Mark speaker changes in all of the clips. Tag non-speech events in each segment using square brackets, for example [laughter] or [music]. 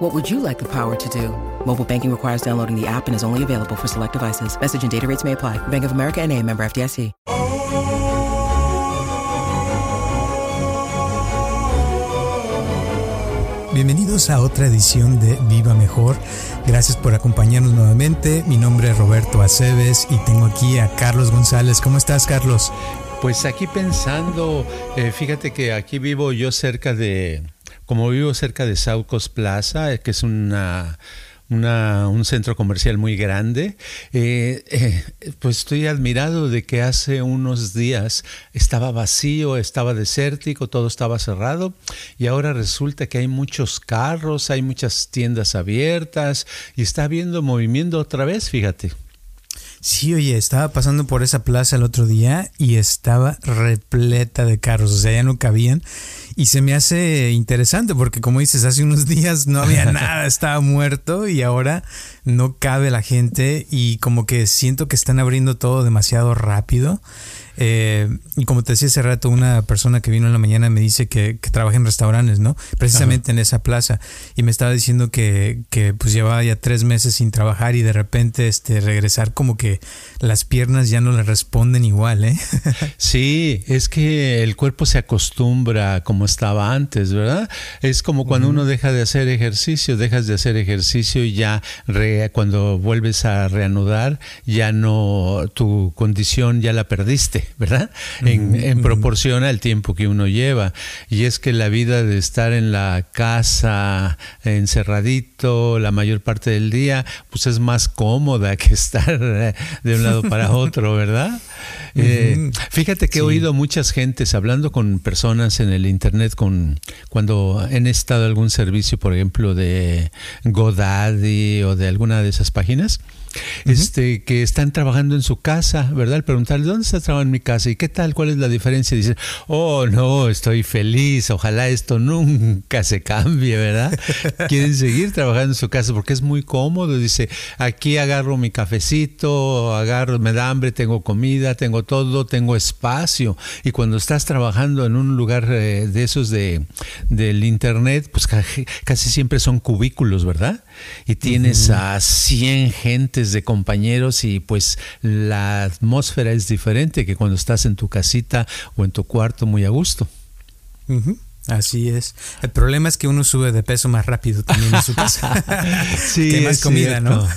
Speaker 1: What would you like the power to do? Mobile banking requires downloading the app and is only available for select devices. Message and data rates may apply. Bank of America and a member FDIC.
Speaker 2: Bienvenidos a otra edición de Viva Mejor. Gracias por acompañarnos nuevamente. Mi nombre es Roberto Aceves y tengo aquí a Carlos González. ¿Cómo estás, Carlos?
Speaker 3: Pues aquí pensando, eh, fíjate que aquí vivo yo cerca de, como vivo cerca de Saucos Plaza, que es una un centro comercial muy grande, eh, eh, pues estoy admirado de que hace unos días estaba vacío, estaba desértico, todo estaba cerrado y ahora resulta que hay muchos carros, hay muchas tiendas abiertas y está habiendo movimiento otra vez, fíjate.
Speaker 2: Sí, oye, estaba pasando por esa plaza el otro día y estaba repleta de carros, o sea, ya no cabían. Y se me hace interesante porque como dices, hace unos [laughs] días no había nada, estaba muerto y ahora no cabe la gente y como que siento que están abriendo todo demasiado rápido. Eh, y como te decía hace rato, una persona que vino en la mañana me dice que, trabaja en restaurantes, ¿no? Precisamente en esa plaza. Y me estaba diciendo que, que, pues llevaba ya tres meses sin trabajar y de repente este, regresar como que las piernas ya no le responden igual, ¿eh? [laughs]
Speaker 3: sí, es que el cuerpo se acostumbra como estaba antes, ¿verdad? Es como cuando uno deja de hacer ejercicio, dejas de hacer ejercicio y ya cuando vuelves a reanudar, ya no, tu condición ya la perdiste. ¿Verdad? En, proporción al tiempo que uno lleva. Y es que la vida de estar en la casa encerradito la mayor parte del día, pues es más cómoda que [laughs] estar de un lado para otro, ¿verdad? Eh, fíjate que he oído muchas gentes hablando con personas en el internet con cuando han estado algún servicio, por ejemplo, de Godaddy o de alguna de esas páginas este, que están trabajando en su casa, ¿verdad? Al preguntarle, ¿dónde estás trabajando en mi casa? ¿Y qué tal? ¿Cuál es la diferencia? Dicen, oh, no, estoy feliz, ojalá esto nunca se cambie, ¿verdad? [laughs] Quieren seguir trabajando en su casa porque es muy cómodo. Dice, aquí agarro mi cafecito, agarro, me da hambre, tengo comida, tengo todo, tengo espacio. Y cuando estás trabajando en un lugar eh, de esos de, del internet, pues casi siempre son cubículos, ¿verdad? Y tienes a 100 gente de compañeros y pues la atmósfera es diferente que cuando estás en tu casita o en tu cuarto muy a gusto.
Speaker 2: Así es. El problema es que uno sube de peso más rápido también en su casa. [laughs]
Speaker 3: sí, que más comida, ¿no?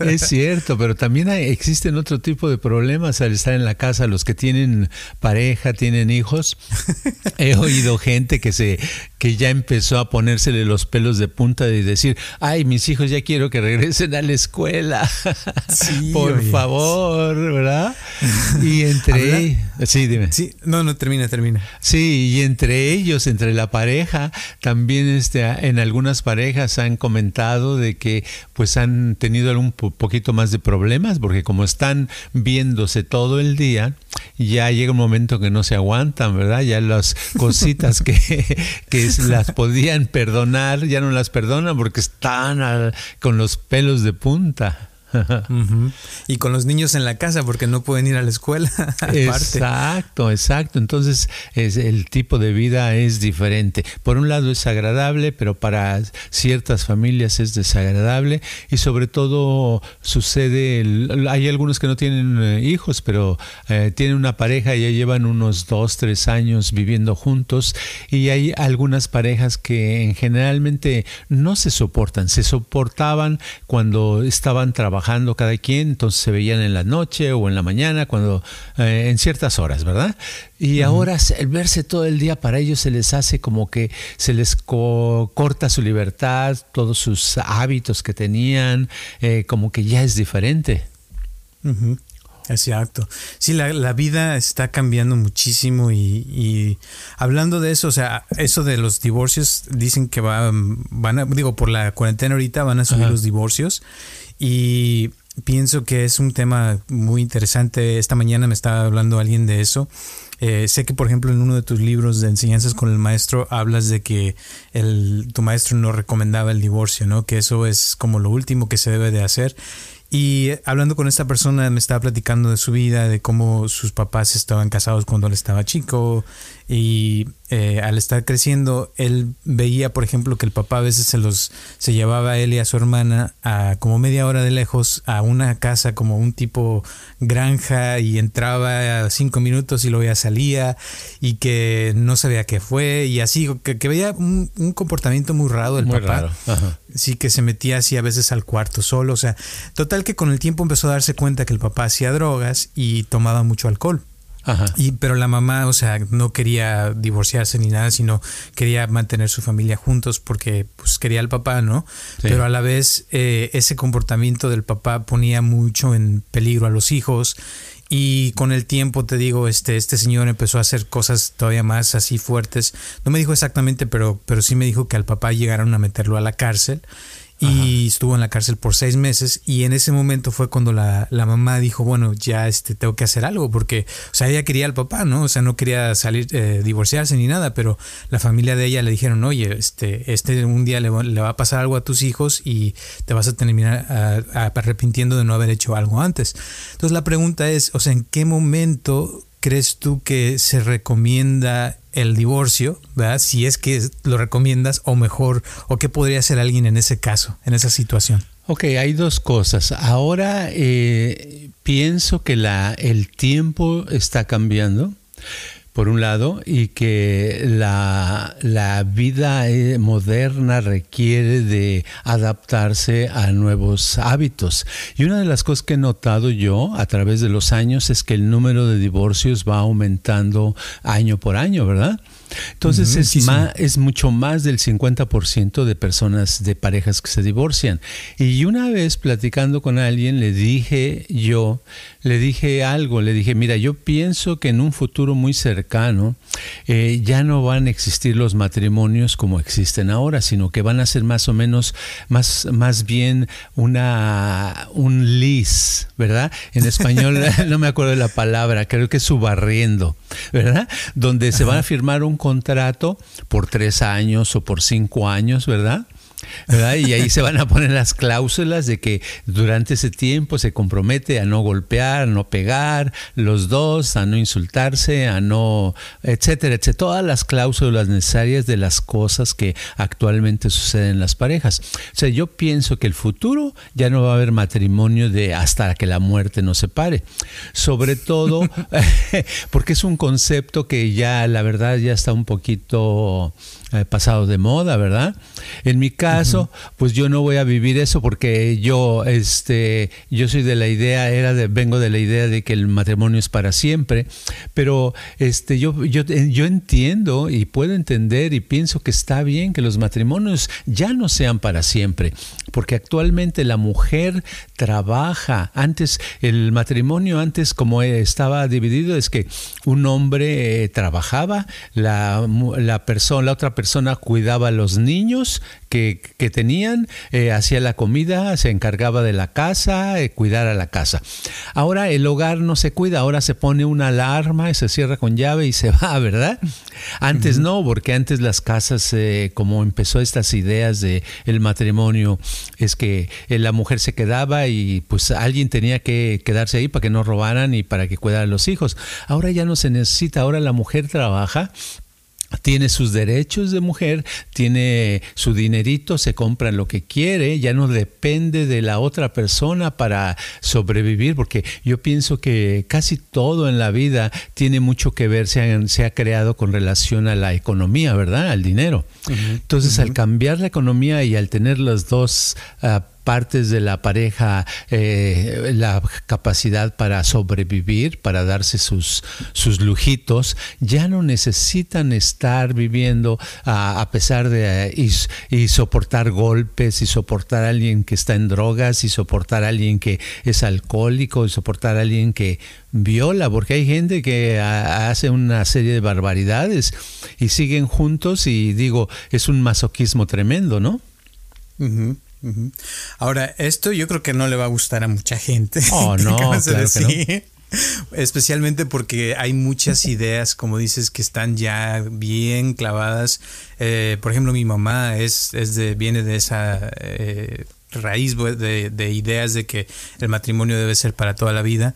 Speaker 3: es cierto, pero también existen otro tipo de problemas al estar en la casa. Los que tienen pareja, tienen hijos. [laughs] He oído gente que se que ya empezó a ponérsele los pelos de punta y decir, ay, mis hijos ya quiero que regresen a la escuela. [laughs] Por favor, ¿verdad? Y entre... Sí, dime.
Speaker 2: Sí, no, no, termina, termina.
Speaker 3: Sí, y entre ellos, entre la pareja, también este, en algunas parejas han comentado de que pues han tenido un poquito más de problemas, porque como están viéndose todo el día, ya llega un momento que no se aguantan, ¿verdad? Ya las [laughs] cositas que, que las [laughs] podían perdonar, ya no las perdonan porque están con los pelos de punta.
Speaker 2: Y con los niños en la casa porque no pueden ir a la escuela. [laughs]
Speaker 3: exacto, exacto. Entonces es, el tipo de vida es diferente. Por un lado es agradable, pero para ciertas familias es desagradable y sobre todo sucede, hay algunos que no tienen eh, hijos, pero eh, tienen una pareja y ya llevan unos dos, tres años viviendo juntos y hay algunas parejas que generalmente no se soportan, se soportaban cuando estaban trabajando cada quien, entonces se veían en la noche o en la mañana, cuando eh, en ciertas horas, ¿verdad? Y ahora el verse todo el día para ellos se les hace como que se les corta su libertad, todos sus hábitos que tenían, eh, como que ya es diferente.
Speaker 2: Exacto. Sí, la, vida está cambiando muchísimo y, hablando de eso, o sea, eso de los divorcios, dicen que va, van a, digo, por la cuarentena ahorita van a subir los divorcios y pienso que es un tema muy interesante. Esta mañana me estaba hablando alguien de eso. Eh, sé que, por ejemplo, en uno de tus libros de enseñanzas con el maestro hablas de que el, tu maestro no recomendaba el divorcio, ¿no? Que eso es como lo último que se debe de hacer. Y hablando con esta persona me estaba platicando de su vida, de cómo sus papás estaban casados cuando él estaba chico. Y eh, al estar creciendo él veía, por ejemplo, que el papá a veces se los se llevaba a él y a su hermana a como media hora de lejos a una casa como un tipo granja y entraba a cinco minutos y luego ya salía y que no sabía qué fue. Y así que, veía un, comportamiento muy raro del papá. Sí, que se metía así a veces al cuarto solo. O sea, total que con el tiempo empezó a darse cuenta que el papá hacía drogas y tomaba mucho alcohol. Y, pero la mamá, o sea, no quería divorciarse ni nada, sino quería mantener su familia juntos porque pues quería al papá, ¿no? Pero a la vez eh, ese comportamiento del papá ponía mucho en peligro a los hijos y con el tiempo te digo, este, este señor empezó a hacer cosas todavía más así fuertes. No me dijo exactamente, pero, pero sí me dijo que al papá llegaron a meterlo a la cárcel y estuvo en la cárcel por seis meses y en ese momento fue cuando la, mamá dijo, bueno, ya este, tengo que hacer algo porque, o sea, ella quería al papá, ¿no? O sea, no quería salir, eh, divorciarse ni nada, pero la familia de ella le dijeron, oye, este, este un día le, va a pasar algo a tus hijos y te vas a terminar arrepintiendo de no haber hecho algo antes. Entonces la pregunta es, o sea, ¿en qué momento crees tú que se recomienda el divorcio, ¿verdad? Si es que lo recomiendas o mejor, o qué podría hacer alguien en ese caso, en esa situación.
Speaker 3: Ok, hay dos cosas. Ahora eh, pienso que la, el tiempo está cambiando por un lado, y que la, vida eh, moderna requiere de adaptarse a nuevos hábitos. Y una de las cosas que he notado yo a través de los años es que el número de divorcios va aumentando año por año, ¿verdad? Entonces es, es mucho más del 50% de personas, de parejas que se divorcian. Y una vez platicando con alguien le dije yo, le dije algo, le dije, mira, yo pienso que en un futuro muy cercano eh, ya no van a existir los matrimonios como existen ahora, sino que van a ser más o menos, más, más bien una, un lis, ¿verdad? En español [laughs] [laughs] no me acuerdo de la palabra, creo que es subarriendo, ¿verdad? Donde se van a firmar un contrato por tres años o por cinco años, ¿verdad? Y ahí se van a poner las cláusulas de que durante ese tiempo se compromete a no golpear, a no pegar, los dos, a no insultarse, a no, etcétera, etcétera. Todas las cláusulas necesarias de las cosas que actualmente suceden en las parejas. O sea, yo pienso que el futuro ya no va a haber matrimonio de hasta que la muerte nos separe. Sobre todo [laughs] porque es un concepto que ya, la verdad, ya está un poquito eh, pasado de moda, ¿verdad? En mi caso, pues yo no voy a vivir eso porque yo, este, yo soy de la idea, era de, vengo de la idea de que el matrimonio es para siempre, pero este, yo, yo, yo entiendo y puedo entender y pienso que está bien que los matrimonios ya no sean para siempre, porque actualmente la mujer trabaja. Antes, el matrimonio antes como estaba dividido es que un hombre eh, trabajaba, la, la persona, la otra persona persona cuidaba a los niños que, tenían, eh, hacía la comida, se encargaba de la casa, eh, cuidar a la casa. Ahora el hogar no se cuida, ahora se pone una alarma y se cierra con llave y se [laughs] va, ¿verdad? Antes no, porque antes las casas, eh, como empezó estas ideas de el matrimonio, es que la mujer se quedaba y pues alguien tenía que quedarse ahí para que no robaran y para que cuidara a los hijos. Ahora ya no se necesita, ahora la mujer trabaja tiene sus derechos de mujer, tiene su dinerito, se compra lo que quiere, ya no depende de la otra persona para sobrevivir, porque yo pienso que casi todo en la vida tiene mucho que ver, se ha, creado con relación a la economía, ¿verdad? Al dinero. Entonces, al cambiar la economía y al tener los dos uh, partes de la pareja eh, la capacidad para sobrevivir, para darse sus, sus lujitos, ya no necesitan estar viviendo a pesar de y, soportar golpes y soportar a alguien que está en drogas y soportar a alguien que es alcohólico y soportar a alguien que viola, porque hay gente que hace una serie de barbaridades y siguen juntos y digo, es un masoquismo tremendo, ¿no?
Speaker 2: Ahora, esto yo creo que no le va a gustar a mucha gente.
Speaker 3: Oh, [laughs] no, claro que no.
Speaker 2: Especialmente porque hay muchas ideas, como dices, que están ya bien clavadas. Eh, por ejemplo, mi mamá es, es de, viene de esa eh, raíz de, de, ideas de que el matrimonio debe ser para toda la vida.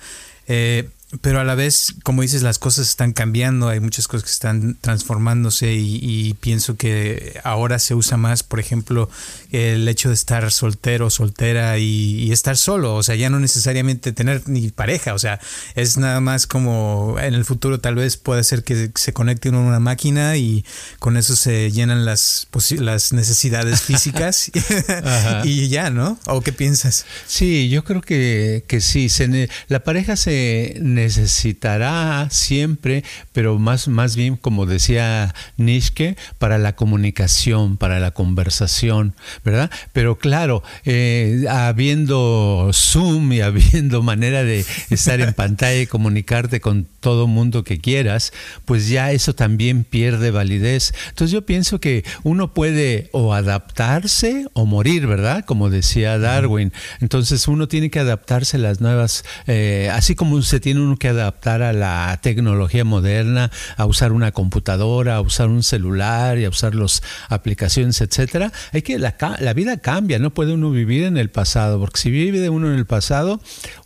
Speaker 2: Eh, pero a la vez, como dices, las cosas están cambiando, hay muchas cosas que están transformándose y, pienso que ahora se usa más, por ejemplo, el hecho de estar soltero, soltera y, estar solo, o sea, ya no necesariamente tener ni pareja, o sea, es nada más como en el futuro tal vez puede ser que se conecte uno a una máquina y con eso se llenan las, las necesidades físicas [laughs] [laughs] y ya, ¿no? ¿O qué piensas?
Speaker 3: Sí, yo creo que, que sí, se, la pareja se necesitará siempre, pero más, más bien, como decía Nishke, para la comunicación, para la conversación, ¿verdad? Pero claro, eh, habiendo Zoom y habiendo manera de estar en pantalla y comunicarte con todo mundo que quieras, pues ya eso también pierde validez. Entonces yo pienso que uno puede o adaptarse o morir, ¿verdad? Como decía Darwin. Entonces uno tiene que adaptarse a las nuevas, eh, así como se tiene uno que adaptar a la tecnología moderna, a usar una computadora, a usar un celular y a usar las aplicaciones, etcétera. Hay que la, la vida cambia, no puede uno vivir en el pasado, porque si vive uno en el pasado,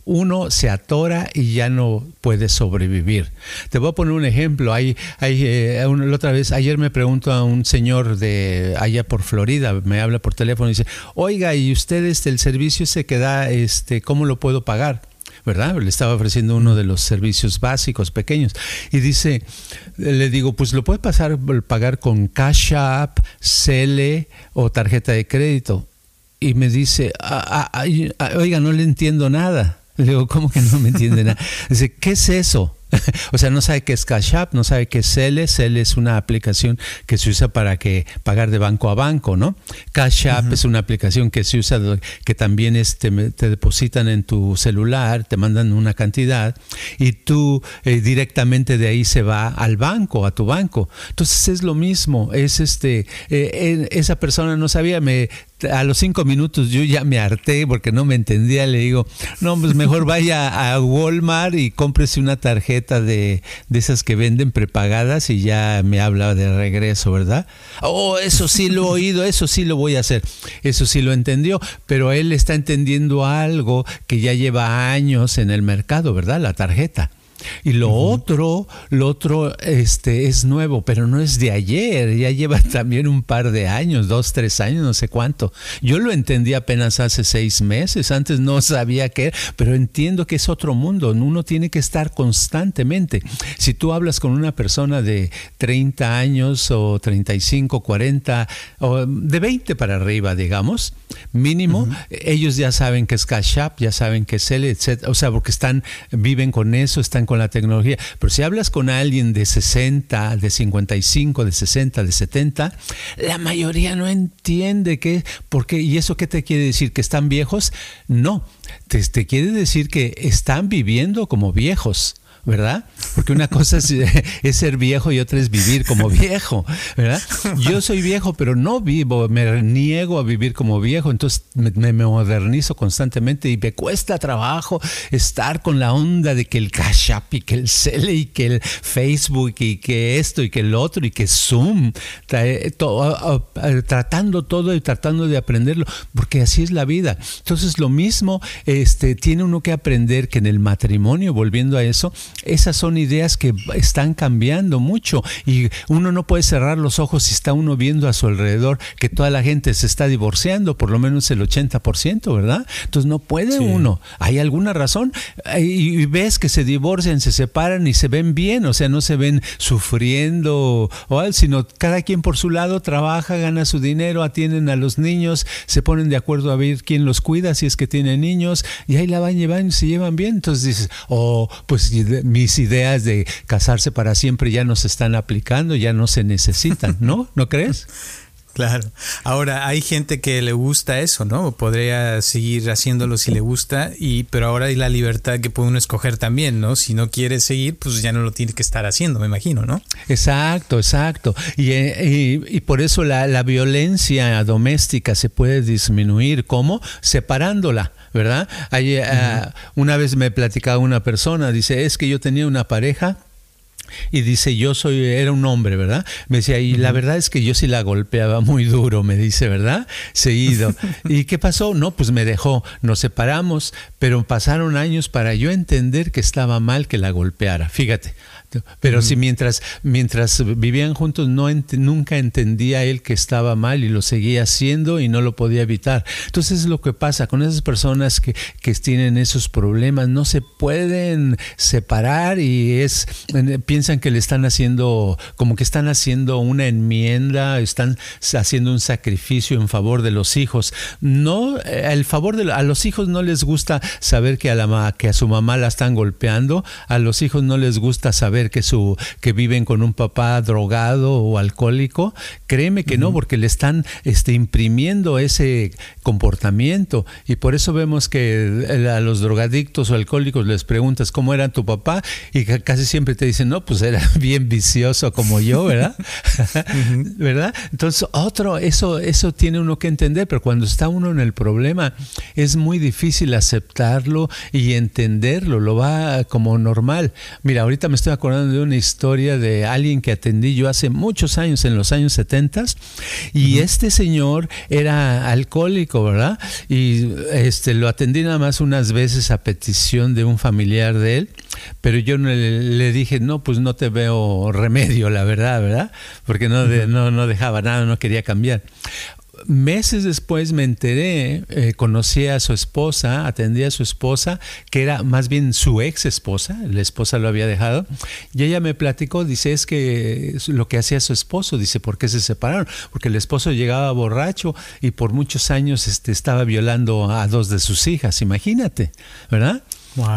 Speaker 3: uno se atora y ya no puede sobrevivir. Te voy a poner un ejemplo. Hay, hay eh, otra vez, ayer me pregunto a un señor de allá por Florida, me habla por teléfono y dice, oiga, ¿y ustedes el servicio se queda, este, cómo lo puedo pagar? ¿Verdad? Le estaba ofreciendo uno de los servicios básicos pequeños. Y dice, le digo, pues lo puede pasar, pagar con Cash App, Cele o tarjeta de crédito. Y me dice, ah, ah, ah, oiga, no le entiendo nada. Le digo, ¿cómo que no me entiende nada? Dice, ¿qué es eso? [laughs] o sea, no sabe qué es Cash App, no sabe qué es Cele. Cele es una aplicación que se usa para que pagar de banco a banco, ¿no? Cash App es una aplicación que se usa, que también es, te, depositan en tu celular, te mandan una cantidad y tú eh, directamente de ahí se va al banco, a tu banco. Entonces es lo mismo, es este, eh, esa persona no sabía, me a los cinco minutos yo ya me harté porque no me entendía. Le digo, no, pues mejor vaya a Walmart y cómprese una tarjeta de, de esas que venden prepagadas y ya me habla de regreso, ¿verdad? Oh, eso sí lo he oído, eso sí lo voy a hacer. Eso sí lo entendió, pero él está entendiendo algo que ya lleva años en el mercado, ¿verdad? La tarjeta. Y lo otro, lo otro este, es nuevo, pero no es de ayer, ya lleva [laughs] también un par de años, dos, tres años, no sé cuánto. Yo lo entendí apenas hace seis meses, antes no [laughs] sabía qué, pero entiendo que es otro mundo, uno tiene que estar constantemente. Si tú hablas con una persona de 30 años o 35, 40, o de 20 para arriba, digamos, mínimo, ellos ya saben que es Cash App, ya saben que es él, etc. O sea, porque están, viven con eso, están con la tecnología. Pero si hablas con alguien de 60, de 55, de 60, de 70, la mayoría no entiende qué, por qué, y eso qué te quiere decir, que están viejos. No, te, te quiere decir que están viviendo como viejos. ¿Verdad? Porque una cosa [laughs] es, ser viejo y otra es vivir como viejo, ¿verdad? Yo soy viejo, pero no vivo, me niego a vivir como viejo, entonces me, modernizo constantemente y me cuesta trabajo estar con la onda de que el Cash App y que el Cele y que el Facebook y que esto y que el otro y que Zoom, tratando todo y tratando de aprenderlo, porque así es la vida. Entonces lo mismo este, tiene uno que aprender que en el matrimonio, volviendo a eso, esas son ideas que están cambiando mucho y uno no puede cerrar los ojos si está uno viendo a su alrededor que toda la gente se está divorciando, por lo menos el 80%, ¿verdad? Entonces no puede uno. Hay alguna razón y ves que se divorcian, se separan y se ven bien, o sea, no se ven sufriendo, o, sino cada quien por su lado trabaja, gana su dinero, atienden a los niños, se ponen de acuerdo a ver quién los cuida si es que tienen niños y ahí la van llevando y se llevan bien. Entonces dices, oh, pues mis ideas de casarse para siempre ya no se están aplicando, ya no se necesitan, ¿no? ¿No crees? [laughs]
Speaker 2: Claro. Ahora, hay gente que le gusta eso, ¿no? Podría seguir haciéndolo si le gusta, y pero ahora hay la libertad que puede uno escoger también, ¿no? Si no quiere seguir, pues ya no lo tiene que estar haciendo, me imagino, ¿no?
Speaker 3: Exacto, exacto. Y, eh, y, por eso la, la, violencia doméstica se puede disminuir. ¿Cómo? Separándola. ¿Verdad? Hay, uh, una vez me platicaba una persona, dice, es que yo tenía una pareja y dice, yo soy, era un hombre, ¿verdad? Me decía, y la verdad es que yo sí la golpeaba muy duro, me dice, ¿verdad? Seguido. [laughs] ¿Y qué pasó? No, pues me dejó, nos separamos, pero pasaron años para yo entender que estaba mal que la golpeara. Fíjate, pero si mientras, mientras vivían juntos no nunca entendía él que estaba mal y lo seguía haciendo y no lo podía evitar. Entonces es lo que pasa con esas personas que, que tienen esos problemas, no se pueden separar y es piensan que le están haciendo, como que están haciendo una enmienda, están haciendo un sacrificio en favor de los hijos. No, el favor de a los hijos no les gusta saber que a la que a su mamá la están golpeando, a los hijos no les gusta saber que su que viven con un papá drogado o alcohólico, créeme que no, porque le están este, imprimiendo ese comportamiento y por eso vemos que a los drogadictos o alcohólicos les preguntas cómo era tu papá y casi siempre te dicen, "No, pues era [laughs] bien vicioso como yo", ¿verdad? [laughs] ¿Verdad? Entonces, otro eso eso tiene uno que entender, pero cuando está uno en el problema es muy difícil aceptarlo y entenderlo, lo va como normal. Mira, ahorita me estoy acordando de una historia de alguien que atendí yo hace muchos años, en los años 70, y este señor era alcohólico, ¿verdad? Y este, lo atendí nada más unas veces a petición de un familiar de él, pero yo le, le dije, no, pues no te veo remedio, la verdad, ¿verdad? Porque no, no, no dejaba nada, no quería cambiar meses después me enteré, eh, conocí a su esposa, atendí a su esposa, que era más bien su ex esposa, la esposa lo había dejado, y ella me platicó, dice, es que lo que hacía su esposo, dice, ¿por qué se separaron? Porque el esposo llegaba borracho y por muchos años este, estaba violando a dos de sus hijas, imagínate, ¿verdad?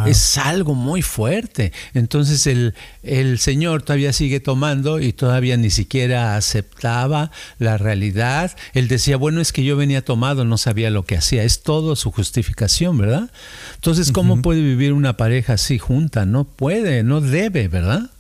Speaker 3: Es algo muy fuerte. Entonces el, el Señor todavía sigue tomando y todavía ni siquiera aceptaba la realidad. Él decía, bueno, es que yo venía tomado, no sabía lo que hacía. Es todo su justificación, ¿verdad? Entonces, ¿cómo puede vivir una pareja así junta? No puede, no debe, ¿verdad?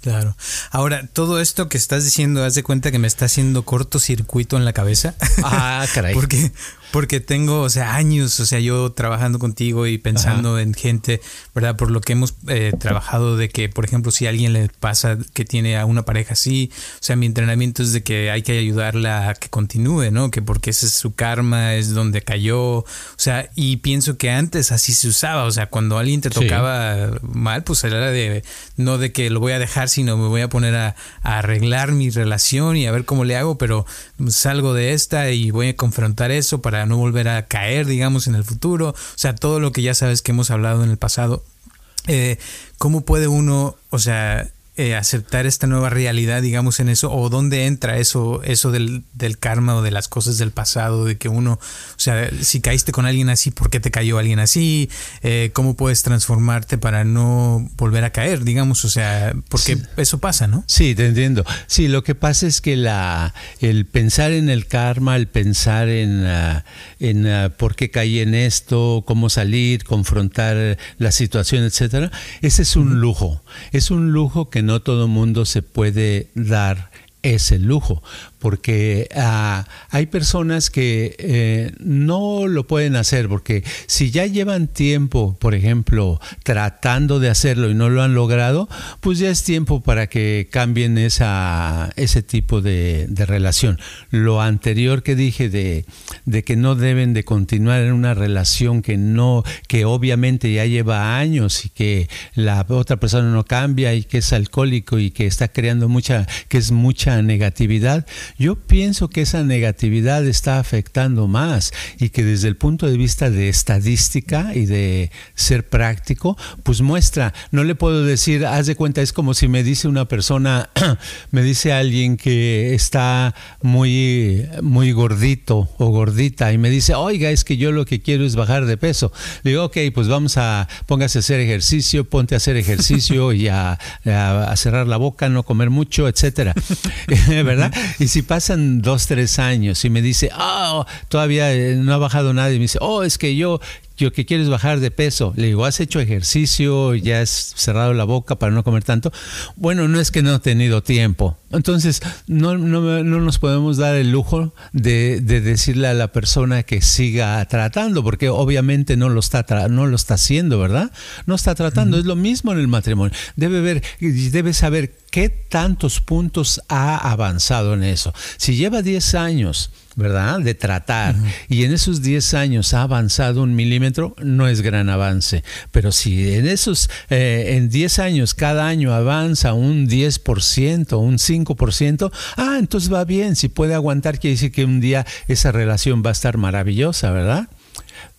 Speaker 2: Claro. Ahora, todo esto que estás diciendo, haz de cuenta que me está haciendo cortocircuito en la cabeza.
Speaker 3: Ah, caray. [laughs]
Speaker 2: porque, porque tengo, o sea, años, o sea, yo trabajando contigo y pensando en gente, ¿verdad? Por lo que hemos eh, trabajado de que, por ejemplo, si a alguien le pasa que tiene a una pareja así, o sea, mi entrenamiento es de que hay que ayudarla a que continúe, ¿no? Que porque ese es su karma, es donde cayó, o sea, y pienso que antes así se usaba, o sea, cuando alguien te tocaba mal, pues era de, no de que lo voy a dejar, sino me voy a poner a, a arreglar mi relación y a ver cómo le hago, pero salgo de esta y voy a confrontar eso para no volver a caer, digamos, en el futuro. O sea, todo lo que ya sabes que hemos hablado en el pasado. Eh, ¿Cómo puede uno, o sea, eh, aceptar esta nueva realidad, digamos, en eso, o dónde entra eso, eso del, del, karma o de las cosas del pasado, de que uno, o sea, si caíste con alguien así, ¿por qué te cayó alguien así? Eh, ¿Cómo puedes transformarte para no volver a caer, digamos? O sea, porque eso pasa, ¿no?
Speaker 3: Sí, te entiendo. Sí, lo que pasa es que la, el pensar en el karma, el pensar en, uh, en uh, por qué caí en esto, cómo salir, confrontar la situación, etcétera, ese es un lujo. Es un lujo que no todo mundo se puede dar ese lujo, porque ah, hay personas que eh, no lo pueden hacer, porque si ya llevan tiempo, por ejemplo, tratando de hacerlo y no lo han logrado, pues ya es tiempo para que cambien esa, ese tipo de, de relación. Lo anterior que dije de, de, que no deben de continuar en una relación que no, que obviamente ya lleva años y que la otra persona no cambia y que es alcohólico y que está creando mucha, que es mucha negatividad, yo pienso que esa negatividad está afectando más y que desde el punto de vista de estadística y de ser práctico, pues muestra, no le puedo decir, haz de cuenta, es como si me dice una persona, [clears throat] me dice alguien que está muy, muy gordito o gordita y me dice, oiga, es que yo lo que quiero es bajar de peso. Le digo, ok, pues vamos a, póngase a hacer ejercicio, ponte a hacer ejercicio y a, cerrar la boca, no comer mucho, etcétera. [laughs] ¿Verdad? Y si si pasan dos, tres años y me dice, oh, todavía eh, no ha bajado nada, y me dice, oh, es que yo yo que quieres bajar de peso. Le digo, ¿has hecho ejercicio? ¿Ya has cerrado la boca para no comer tanto? Bueno, no es que no he tenido tiempo. Entonces, no, no, no nos podemos dar el lujo de, de, decirle a la persona que siga tratando, porque obviamente no lo está, no lo está haciendo, ¿verdad? No está tratando. Es lo mismo en el matrimonio. Debe ver, debe saber qué tantos puntos ha avanzado en eso. Si lleva 10 años ¿verdad? De tratar. Y en esos 10 años ha avanzado un milímetro, no es gran avance. Pero si en esos, eh, en 10 años, cada año avanza un 10%, un 5%, ah, entonces va bien. Si puede aguantar, quiere decir que un día esa relación va a estar maravillosa, ¿verdad?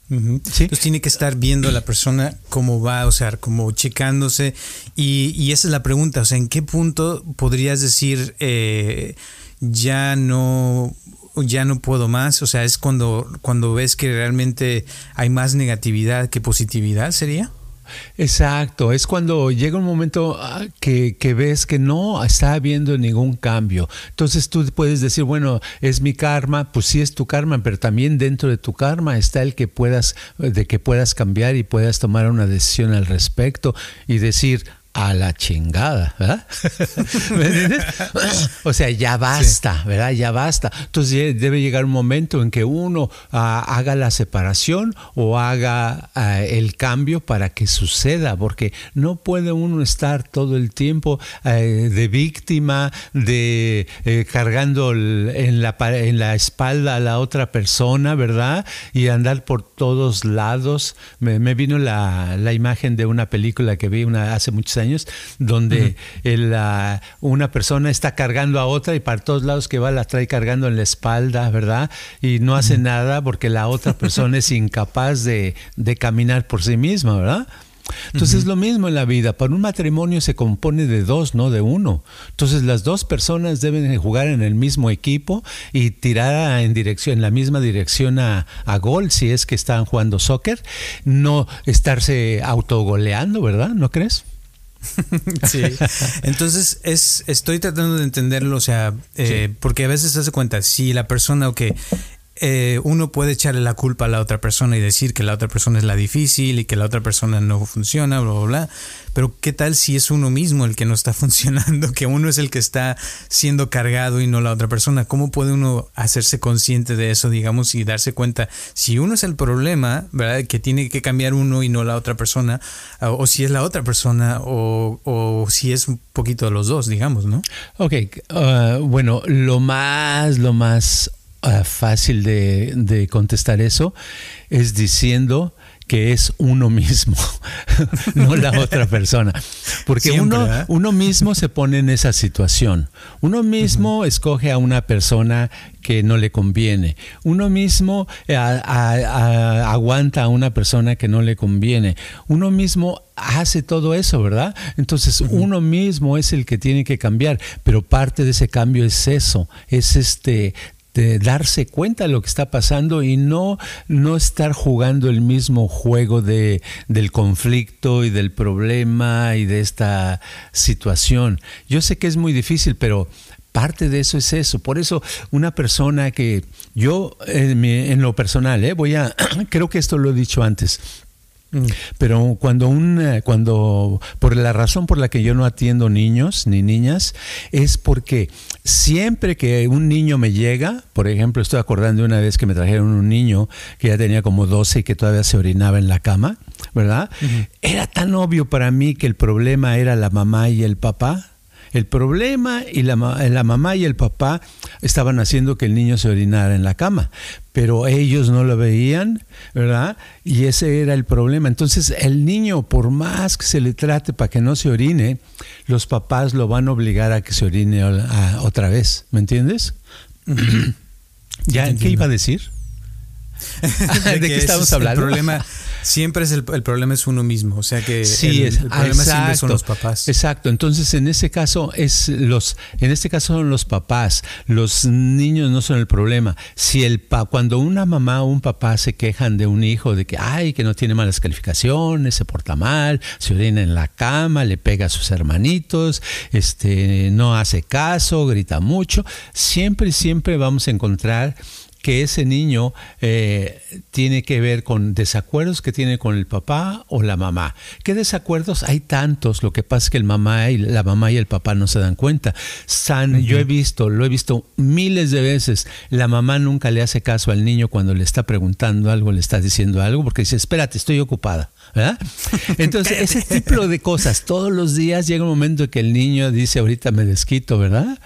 Speaker 2: Entonces tiene que estar viendo a la persona cómo va, o sea, como checándose. Y, y, esa es la pregunta, o sea, ¿en qué punto podrías decir eh, ya no ya no puedo más, o sea, es cuando, cuando ves que realmente hay más negatividad que positividad, ¿sería?
Speaker 3: Exacto, es cuando llega un momento ah, que, que, ves que no está habiendo ningún cambio. Entonces tú puedes decir, bueno, es mi karma, pues sí es tu karma, pero también dentro de tu karma está el que puedas, de que puedas cambiar y puedas tomar una decisión al respecto y decir, a la chingada, ¿verdad? [laughs] ¿Me entiendes? [laughs] o sea, ya basta, ¿verdad? Ya basta. Entonces debe llegar un momento en que uno ah, haga la separación o haga ah, el cambio para que suceda, porque no puede uno estar todo el tiempo eh, de víctima, de eh, cargando en la, en la espalda a la otra persona, ¿verdad? Y andar por todos lados. Me, vino la, la, imagen de una película que vi una, hace muchos años, donde una persona está cargando a otra y para todos lados que va la trae cargando en la espalda, ¿verdad? Y no hace nada porque la otra persona es incapaz de, de caminar por sí misma, ¿verdad? Entonces es lo mismo en la vida. Para un matrimonio se compone de dos, no de uno. Entonces las dos personas deben jugar en el mismo equipo y tirar en dirección, en la misma dirección a, a gol, si es que están jugando soccer. No estarse autogoleando, ¿verdad? ¿No crees? [laughs]
Speaker 2: sí. Entonces, es, estoy tratando de entenderlo, o sea, eh, porque a veces se hace cuenta, si la persona, que eh, uno puede echarle la culpa a la otra persona y decir que la otra persona es la difícil y que la otra persona no funciona, bla, bla, bla. Pero ¿qué tal si es uno mismo el que no está [laughs] funcionando, que uno es el que está siendo cargado y no la otra persona? ¿Cómo puede uno hacerse consciente de eso, digamos, y darse cuenta si uno es el problema, ¿verdad? Que tiene que cambiar uno y no la otra persona, o si es la otra persona, o, si es un poquito de los dos, digamos, ¿no?
Speaker 3: Ok, uh, bueno, lo más, lo más Ah, fácil de, contestar eso es diciendo que es uno mismo, [laughs] no la otra persona. Porque uno, uno mismo se pone en esa situación. Uno mismo escoge a una persona que no le conviene. Uno mismo eh, aguanta a una persona que no le conviene. Uno mismo hace todo eso, ¿verdad? Entonces uno mismo es el que tiene que cambiar, pero parte de ese cambio es eso, es este de darse cuenta de lo que está pasando y no, no estar jugando el mismo juego de, del conflicto y del problema y de esta situación. Yo sé que es muy difícil, pero parte de eso es eso. Por eso una persona que yo en, en lo personal, ¿eh? voy a, [clears throat] creo que esto lo he dicho antes. Pero cuando un, eh, cuando, por la razón por la que yo no atiendo niños ni niñas, es porque siempre que un niño me llega, por ejemplo, estoy acordando de una vez que me trajeron un niño que ya tenía como 12 y que todavía se orinaba en la cama, ¿verdad? Era tan obvio para mí que el problema era la mamá y el papá el problema y la, la, mamá y el papá estaban haciendo que el niño se orinara en la cama, pero ellos no lo veían, ¿verdad? Y ese era el problema. Entonces el niño, por más que se le trate para que no se orine, los papás lo van a obligar a que se orine otra vez, ¿me entiendes? [clears throat] ¿Ya qué iba a decir? [laughs] [laughs]
Speaker 2: ¿De, qué estamos hablando? El problema, Siempre es el, problema es uno mismo, o sea que
Speaker 3: sí,
Speaker 2: el, problema siempre son los papás.
Speaker 3: Exacto, entonces en ese caso es los, en este caso son los papás, los niños no son el problema. Si el pa, cuando una mamá o un papá se quejan de un hijo de que ay que no tiene malas calificaciones, se porta mal, se orina en la cama, le pega a sus hermanitos, este, no hace caso, grita mucho, siempre siempre vamos a encontrar que ese niño eh, tiene que ver con desacuerdos que tiene con el papá o la mamá. ¿Qué desacuerdos? Hay tantos, lo que pasa es que el mamá y la mamá y el papá no se dan cuenta. San, yo he visto, lo he visto miles de veces, la mamá nunca le hace caso al niño cuando le está preguntando algo, le está diciendo algo, porque dice, espérate, estoy ocupada. [laughs] Entonces, ese tipo de cosas, todos los días llega un momento en que el niño dice, ahorita me desquito, ¿verdad?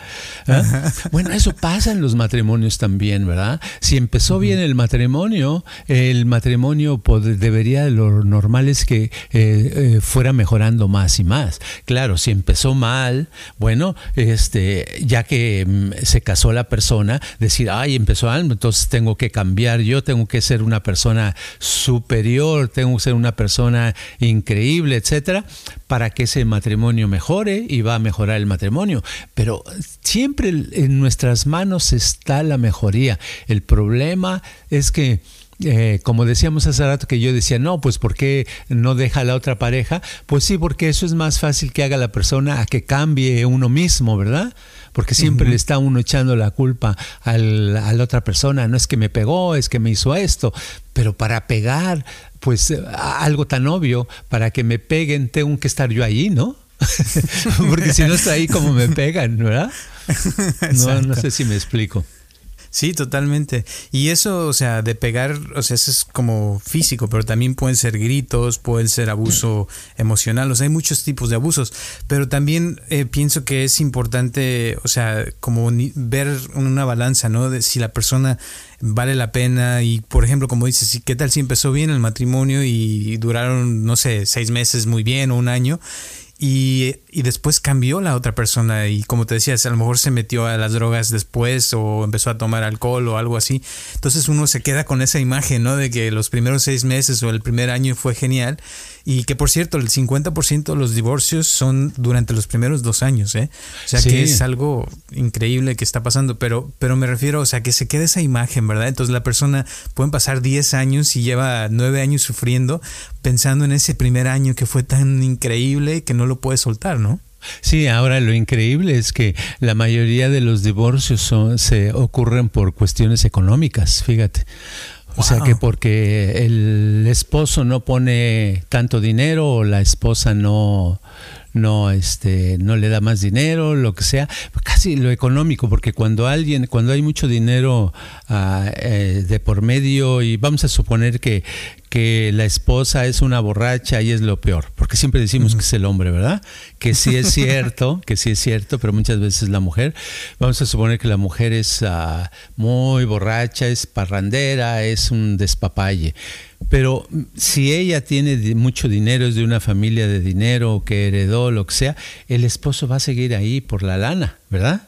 Speaker 3: ¿Ah? Bueno, eso pasa en los matrimonios también, ¿verdad? Si empezó bien el matrimonio, el matrimonio debería, lo normal es que eh, eh, fuera mejorando más y más. Claro, si empezó mal, bueno, este, ya que mm, se casó la persona, decir, ay, empezó mal, entonces tengo que cambiar, yo tengo que ser una persona superior, tengo que ser una persona persona increíble, etcétera, para que ese matrimonio mejore y va a mejorar el matrimonio. Pero siempre en nuestras manos está la mejoría. El problema es que eh, como decíamos hace rato que yo decía, no, pues ¿por qué no deja a la otra pareja? Pues sí, porque eso es más fácil que haga la persona a que cambie uno mismo, ¿verdad? Porque siempre le está uno echando la culpa al, a la otra persona, no es que me pegó, es que me hizo esto, pero para pegar, pues algo tan obvio, para que me peguen tengo que estar yo ahí, ¿no? [laughs] Porque si no está ahí como me pegan, ¿verdad? No, no sé si me explico.
Speaker 2: Sí, totalmente. Y eso, o sea, de pegar, o sea, eso es como físico, pero también pueden ser gritos, pueden ser abuso emocional, o sea, hay muchos tipos de abusos, pero también eh, pienso que es importante, o sea, como ver una balanza, ¿no? De si la persona vale la pena y, por ejemplo, como dices, ¿qué tal si empezó bien el matrimonio y duraron, no sé, seis meses muy bien o un año? Y, después cambió la otra persona y como te decías, a lo mejor se metió a las drogas después o empezó a tomar alcohol o algo así. Entonces uno se queda con esa imagen, ¿no? De que los primeros seis meses o el primer año fue genial y que por cierto, el 50% de los divorcios son durante los primeros dos años, ¿eh? O sea que es algo increíble que está pasando, pero, pero me refiero, o sea, que se quede esa imagen, ¿verdad? Entonces la persona pueden pasar 10 años y lleva 9 años sufriendo pensando en ese primer año que fue tan increíble que no lo puede soltar, ¿no?
Speaker 3: Sí, ahora lo increíble es que la mayoría de los divorcios son, se ocurren por cuestiones económicas, fíjate. O sea que porque el esposo no pone tanto dinero o la esposa no no este no le da más dinero lo que sea casi lo económico porque cuando alguien cuando hay mucho dinero ah, eh, de por medio y vamos a suponer que que la esposa es una borracha y es lo peor, porque siempre decimos que es el hombre, ¿verdad? Que sí es [laughs] cierto, que sí es cierto, pero muchas veces la mujer, vamos a suponer que la mujer es ah, muy borracha, es parrandera, es un despapalle. Pero si ella tiene mucho dinero, es de una familia de dinero que heredó, lo que sea, el esposo va a seguir ahí por la lana, ¿verdad?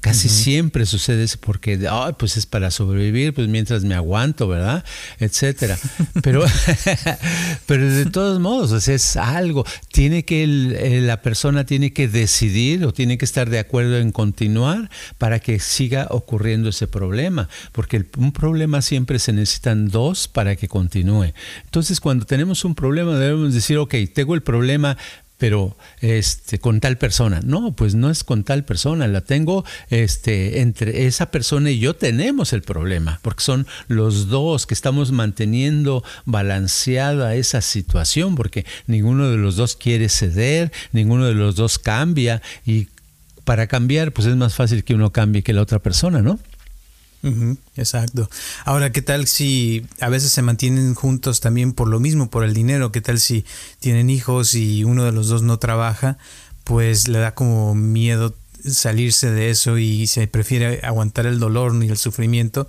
Speaker 3: Casi siempre sucede eso porque, ay, pues es para sobrevivir, pues mientras me aguanto, ¿verdad? Etcétera. [laughs] Pero, [laughs] pero de todos modos, es algo. Tiene que la persona tiene que decidir o tiene que estar de acuerdo en continuar para que siga ocurriendo ese problema. Porque un problema siempre se necesitan dos para que continúe. Entonces, cuando tenemos un problema, debemos decir, ok, tengo el problema, pero este con tal persona. No, pues no es con tal persona, la tengo este entre esa persona y yo tenemos el problema, porque son los dos que estamos manteniendo balanceada esa situación, porque ninguno de los dos quiere ceder, ninguno de los dos cambia y para cambiar pues es más fácil que uno cambie que la otra persona, ¿no?
Speaker 2: Exacto. Ahora, ¿qué tal si a veces se mantienen juntos también por lo mismo, por el dinero? ¿Qué tal si tienen hijos y uno de los dos no trabaja? Pues le da como miedo salirse de eso y se prefiere aguantar el dolor y el sufrimiento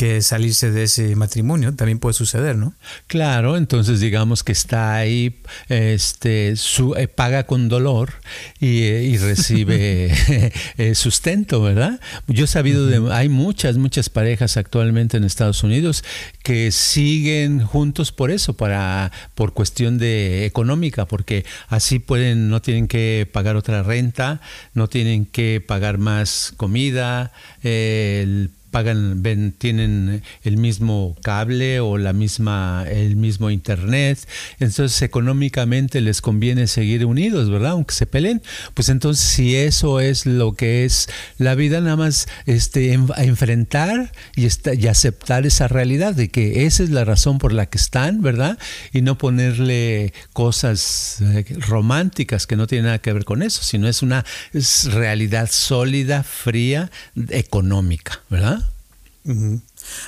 Speaker 2: que salirse de ese matrimonio, también puede suceder, ¿no?
Speaker 3: Claro, entonces digamos que está ahí, este, su, eh, paga con dolor y, eh, recibe [laughs] eh, sustento, ¿verdad? Yo he sabido de, hay muchas, muchas parejas actualmente en Estados Unidos que siguen juntos por eso, para, por cuestión de económica, porque así pueden, no tienen que pagar otra renta, no tienen que pagar más comida, el pagan, tienen el mismo cable o la misma, el mismo internet, entonces económicamente les conviene seguir unidos, ¿verdad? Aunque se peleen, pues entonces si eso es lo que es la vida, nada más este, enfrentar y, y aceptar esa realidad de que esa es la razón por la que están, ¿verdad? Y no ponerle cosas eh, románticas que no tienen nada que ver con eso, sino es una realidad sólida, fría, económica, ¿verdad?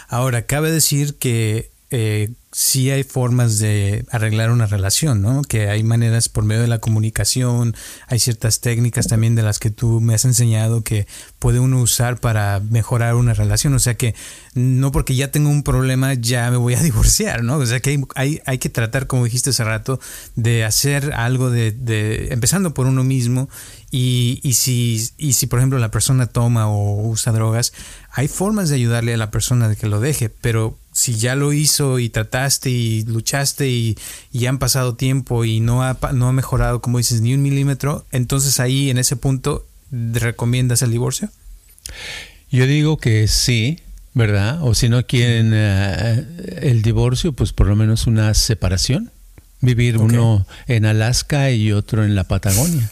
Speaker 2: Ahora, cabe decir que eh, sí hay formas de arreglar una relación, ¿no? Que hay maneras por medio de la comunicación, hay ciertas técnicas también de las que tú me has enseñado que puede uno usar para mejorar una relación. O sea que no porque ya tengo un problema ya me voy a [laughs] divorciar, ¿no? O sea que hay, hay, que tratar, como dijiste hace rato, de hacer algo de, de empezando por uno mismo y, y, si, y si, por ejemplo, la persona toma o usa drogas, hay formas de ayudarle a la persona de que lo deje, pero si ya lo hizo y y luchaste y, y han pasado tiempo y no ha, no ha mejorado, como dices, ni un milímetro, entonces ahí en ese punto recomiendas el divorcio?
Speaker 3: Yo digo que sí, ¿verdad? O si no quieren eh, el divorcio, pues por lo menos una separación. Vivir uno en Alaska y otro en la Patagonia.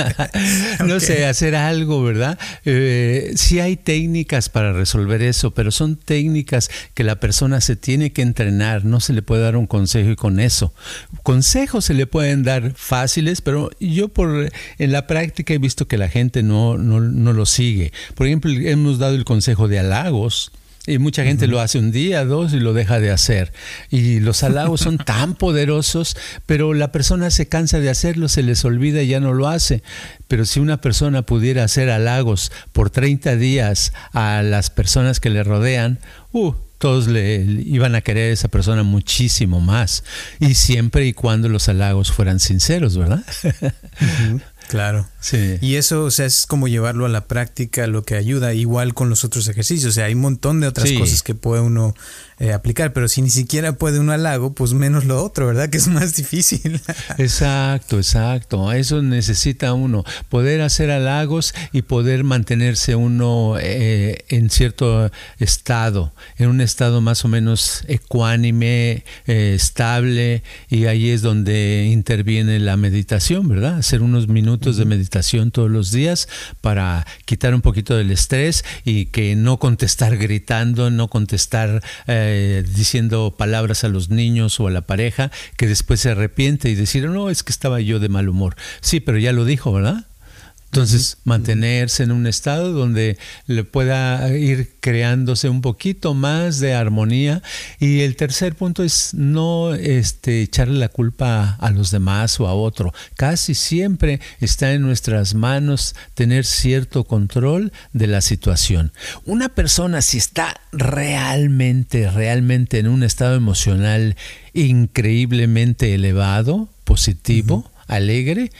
Speaker 3: [laughs] no sé, hacer algo, ¿verdad? Eh, sí hay técnicas para resolver eso, pero son técnicas que la persona se tiene que entrenar. No se le puede dar un consejo y con eso. Consejos se le pueden dar fáciles, pero yo por en la práctica he visto que la gente no, no, no lo sigue. Por ejemplo, hemos dado el consejo de halagos y mucha gente lo hace un día, dos y lo deja de hacer. Y los halagos son [laughs] tan poderosos, pero la persona se cansa de hacerlo, se les olvida y ya no lo hace. Pero si una persona pudiera hacer halagos por 30 días a las personas que le rodean, uh, todos le, iban a querer a esa persona muchísimo más. Y siempre y cuando los halagos fueran sinceros, ¿verdad? [laughs]
Speaker 2: Claro. Sí. Y eso, o sea, es como llevarlo a la práctica, lo que ayuda, igual con los otros ejercicios. O sea, hay un montón de otras cosas que puede uno eh, aplicar, pero si ni siquiera puede uno halago, pues menos lo otro, ¿verdad? [laughs] Que es más difícil.
Speaker 3: exacto, exacto. Eso necesita uno, poder hacer halagos y poder mantenerse uno eh, en cierto estado, en un estado más o menos ecuánime, eh, estable, y ahí es donde interviene la meditación, ¿verdad? Hacer unos minutos de meditación todos los días para quitar un poquito del estrés y que no contestar gritando, no contestar... Eh, diciendo palabras a los niños o a la pareja que después se arrepiente y decir, no, es que estaba yo de mal humor. Sí, pero ya lo dijo, ¿verdad? Entonces, mantenerse en un estado donde le pueda ir creándose un poquito más de armonía. Y el tercer punto es no este, echarle la culpa a los demás o a otro. Casi siempre está en nuestras manos tener cierto control de la situación. Una persona si está realmente, realmente en un estado emocional increíblemente elevado, positivo, alegre,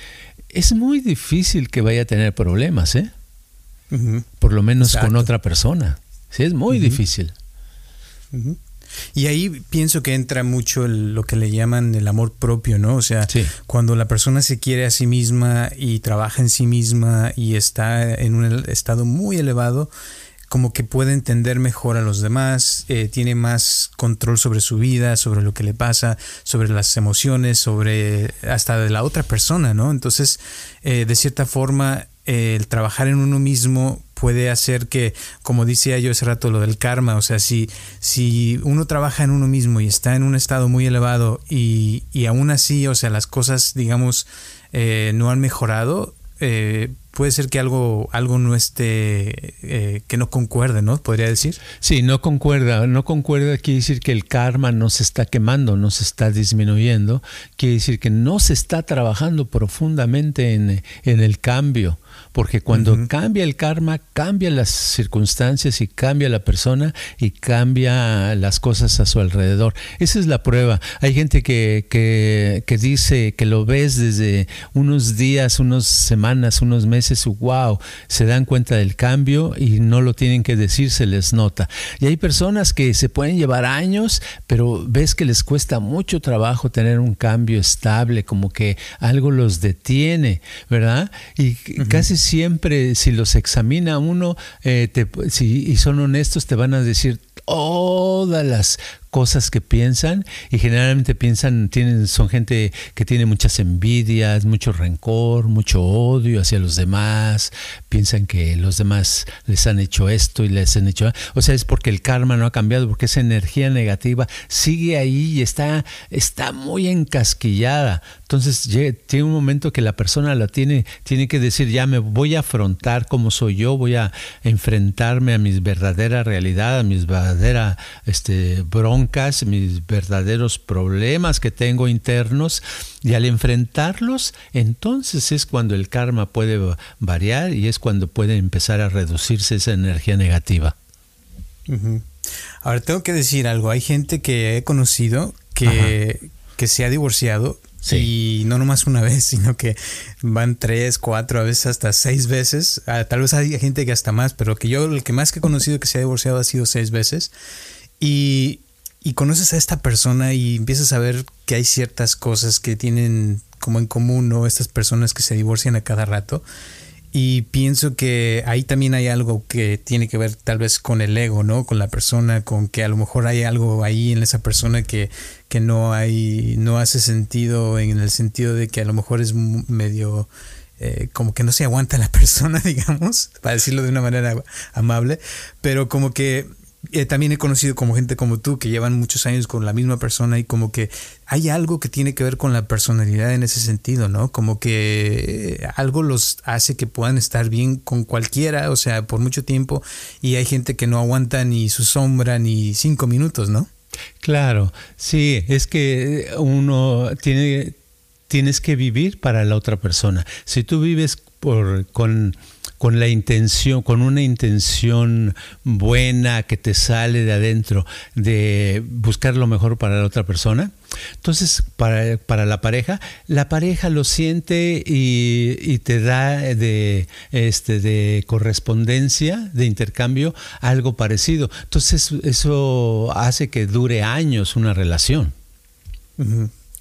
Speaker 3: es muy difícil que vaya a tener problemas, ¿eh? Por lo menos con otra persona. Sí, es muy difícil.
Speaker 2: Y ahí pienso que entra mucho lo que le llaman el amor propio, ¿no? O sea, cuando la persona se quiere a sí misma y trabaja en sí misma y está en un estado muy elevado, como que puede entender mejor a los demás, eh, tiene más control sobre su vida, sobre lo que le pasa, sobre las emociones, sobre hasta de la otra persona, ¿no? Entonces, eh, de cierta forma, eh, el trabajar en uno mismo puede hacer que, como decía yo hace rato, lo del karma, o sea, si, si uno trabaja en uno mismo y está en un estado muy elevado y, y aún así, o sea, las cosas, digamos, no han mejorado, eh, puede ser que algo, algo no esté, eh, que no concuerde, ¿no? Podría decir.
Speaker 3: Sí, no concuerda. No concuerda quiere decir que el karma no se está quemando, no se está disminuyendo. Quiere decir que no se está trabajando profundamente en, en el cambio. Porque cuando cambia el karma, cambia las circunstancias y cambia la persona y cambia las cosas a su alrededor. Esa es la prueba. Hay gente que, que, que dice que lo ves desde unos días, unas semanas, unos meses, wow, se dan cuenta del cambio y no lo tienen que decir, se les nota. Y hay personas que se pueden llevar años, pero ves que les cuesta mucho trabajo tener un cambio estable, como que algo los detiene, ¿verdad? Y casi siempre, si los examina uno eh, si, y son honestos, te van a decir todas las cosas que piensan y generalmente piensan, tienen, son gente que tiene muchas envidias, mucho rencor, mucho odio hacia los demás, piensan que los demás les han hecho esto y les han hecho, o sea, es porque el karma no ha cambiado, porque esa energía negativa sigue ahí y está, está muy encasquillada. Entonces tiene un momento que la persona la tiene, tiene que decir, ya me voy a afrontar como soy yo, voy a enfrentarme a mi verdadera realidad, a mis verdaderas este, broncas, mis verdaderos problemas que tengo internos. Y al enfrentarlos, entonces es cuando el karma puede variar y es cuando puede empezar a reducirse esa energía negativa.
Speaker 2: Ahora tengo que decir algo. Hay gente que he conocido que, que se ha divorciado y no nomás una [laughs] vez, sino que van tres, cuatro, a veces hasta seis veces. Ah, tal vez hay gente que hasta más, pero que yo el que más que he conocido que se ha divorciado ha sido seis veces. Y, y conoces a esta persona y empiezas a ver que hay ciertas cosas que tienen como en común, ¿no? Estas personas que se divorcian a cada rato. Y pienso que ahí también hay algo que tiene que ver tal vez con el ego, ¿no? Con la persona, con que a lo mejor hay algo ahí en esa persona que, que no hay, no hace sentido en el sentido de que a lo mejor es medio eh, como que no se aguanta la [laughs] persona, digamos, para decirlo de una manera amable, pero como que eh, también he conocido como gente como tú que llevan muchos años con la misma persona y como que hay algo que tiene que ver con la personalidad en ese sentido, ¿no? Como que algo los hace que puedan estar bien con cualquiera, o sea, por mucho tiempo y hay gente que no aguanta ni su sombra ni cinco minutos, ¿no?
Speaker 3: Claro, sí, es que uno tiene, tienes que vivir para la otra persona. Si tú vives por, con con la intención, con una intención buena que te sale de adentro de buscar lo mejor para la otra persona. Entonces, para, la pareja, la pareja lo siente y, te da de, este, de correspondencia, de intercambio, algo parecido. Entonces, eso hace que dure años una relación.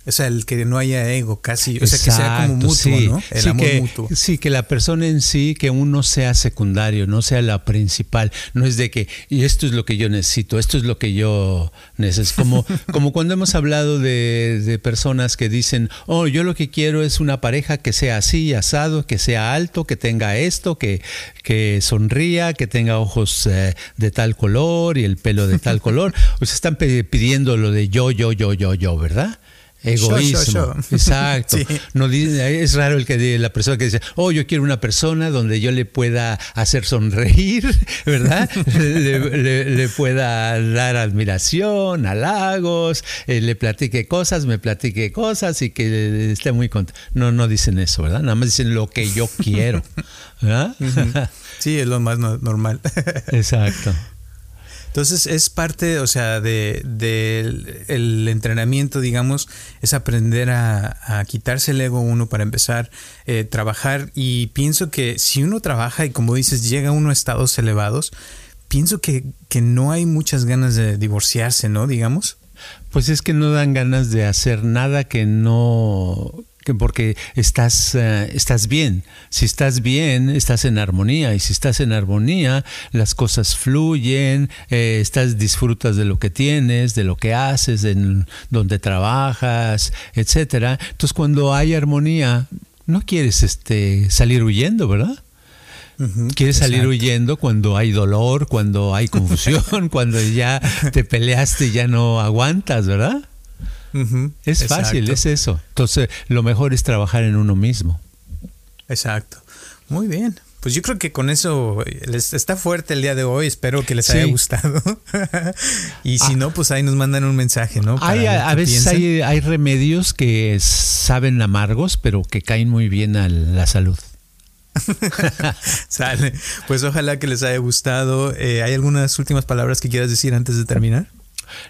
Speaker 2: O sea, el que no haya ego casi, o sea, que sea como mutuo, ¿no? El
Speaker 3: amor que, mutuo. Sí, que la persona en sí, que uno sea secundario, no sea la principal. No es de que, y esto es lo que yo necesito, esto es lo que yo necesito. Como, [laughs] como cuando hemos hablado de, de, personas que dicen, oh, yo lo que quiero es una pareja que sea así, asado, que sea alto, que tenga esto, que, que sonría, que tenga ojos eh, de tal color y el pelo de tal [laughs] color. Pues están pidiendo lo de yo, yo, yo, yo, yo, ¿verdad? Egoísmo. Exacto. [laughs] No, es raro el que la persona que dice, oh, yo quiero una persona donde yo le pueda hacer sonreír, [laughs] ¿verdad? [laughs] le, pueda dar admiración, halagos, eh, le platique cosas, me platique cosas y que esté muy contento. No, no dicen eso, ¿verdad? Nada más dicen lo que yo quiero. ¿verdad?
Speaker 2: Sí, es lo más normal.
Speaker 3: Exacto.
Speaker 2: Entonces es parte, o sea, de, el entrenamiento, digamos, es aprender a, quitarse el ego uno para empezar eh, trabajar. Y pienso que si uno trabaja y como dices, llega uno a estados elevados, pienso que, que no hay muchas ganas de divorciarse, ¿no? Digamos.
Speaker 3: Pues es que no dan ganas de hacer nada que no porque estás, eh, estás bien. Si estás bien, estás en armonía. Y si estás en armonía, las cosas fluyen, eh, estás, disfrutas de lo que tienes, de lo que haces, en donde trabajas, etcétera. Entonces, cuando hay armonía, no quieres este, salir huyendo, ¿verdad? Quieres salir huyendo cuando hay dolor, cuando hay confusión, [laughs] cuando ya te peleaste y ya no aguantas, ¿verdad? Es fácil, es eso. Entonces, lo mejor es trabajar en uno mismo.
Speaker 2: Exacto. Muy bien. Pues yo creo que con eso les está fuerte el día de hoy. Espero que les haya gustado. [laughs] y si ah. no, pues ahí nos mandan un mensaje, ¿no?
Speaker 3: Hay, a, veces hay, hay, remedios que saben amargos, pero que caen muy bien a la salud. [laughs]
Speaker 2: Sale. Pues ojalá que les haya gustado. Eh, ¿Hay algunas últimas palabras que quieras decir antes de terminar?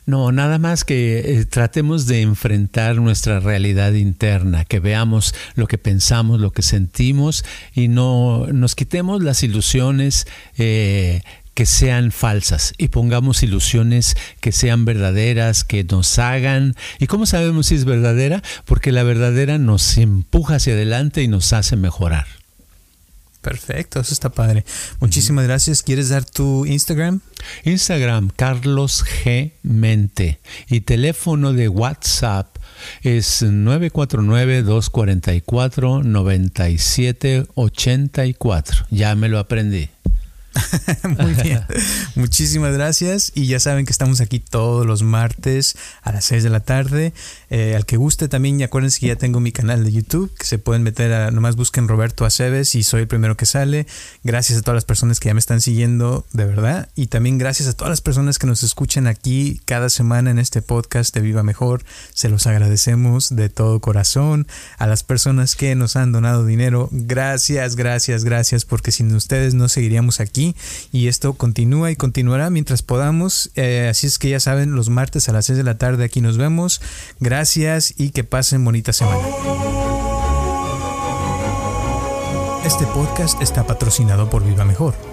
Speaker 3: No, nada más que eh, tratemos de enfrentar nuestra realidad interna, que veamos lo que pensamos, lo que sentimos y no nos quitemos las ilusiones eh, que sean falsas y pongamos ilusiones que sean verdaderas, que nos hagan. ¿Y cómo sabemos si es verdadera? Porque la verdadera nos empuja hacia adelante y nos hace mejorar.
Speaker 2: Perfecto, eso está padre. Muchísimas gracias. ¿Quieres dar tu Instagram?
Speaker 3: Instagram, Carlos G. Mente. Y teléfono de WhatsApp es 949-244-9784. Ya me lo aprendí. [laughs]
Speaker 2: Muy bien. Muchísimas gracias. Y ya saben que estamos aquí todos los martes a las 6 de la tarde. Eh, al que guste también, acuérdense que ya tengo mi canal de YouTube, que se pueden meter a, nomás busquen Roberto Aceves y soy el primero que sale. Gracias a todas las personas que ya me están siguiendo, de verdad. Y también gracias a todas las personas que nos escuchan aquí cada semana en este podcast de Viva Mejor. Se los agradecemos de todo corazón. A las personas que nos han donado dinero, gracias, gracias, gracias, porque sin ustedes no seguiríamos aquí. Y esto continúa y continuará mientras podamos. Eh, así es que ya saben, los martes a las 6 de la tarde aquí nos vemos. Gracias Gracias y que pasen bonita semana. Este podcast está patrocinado por Viva Mejor.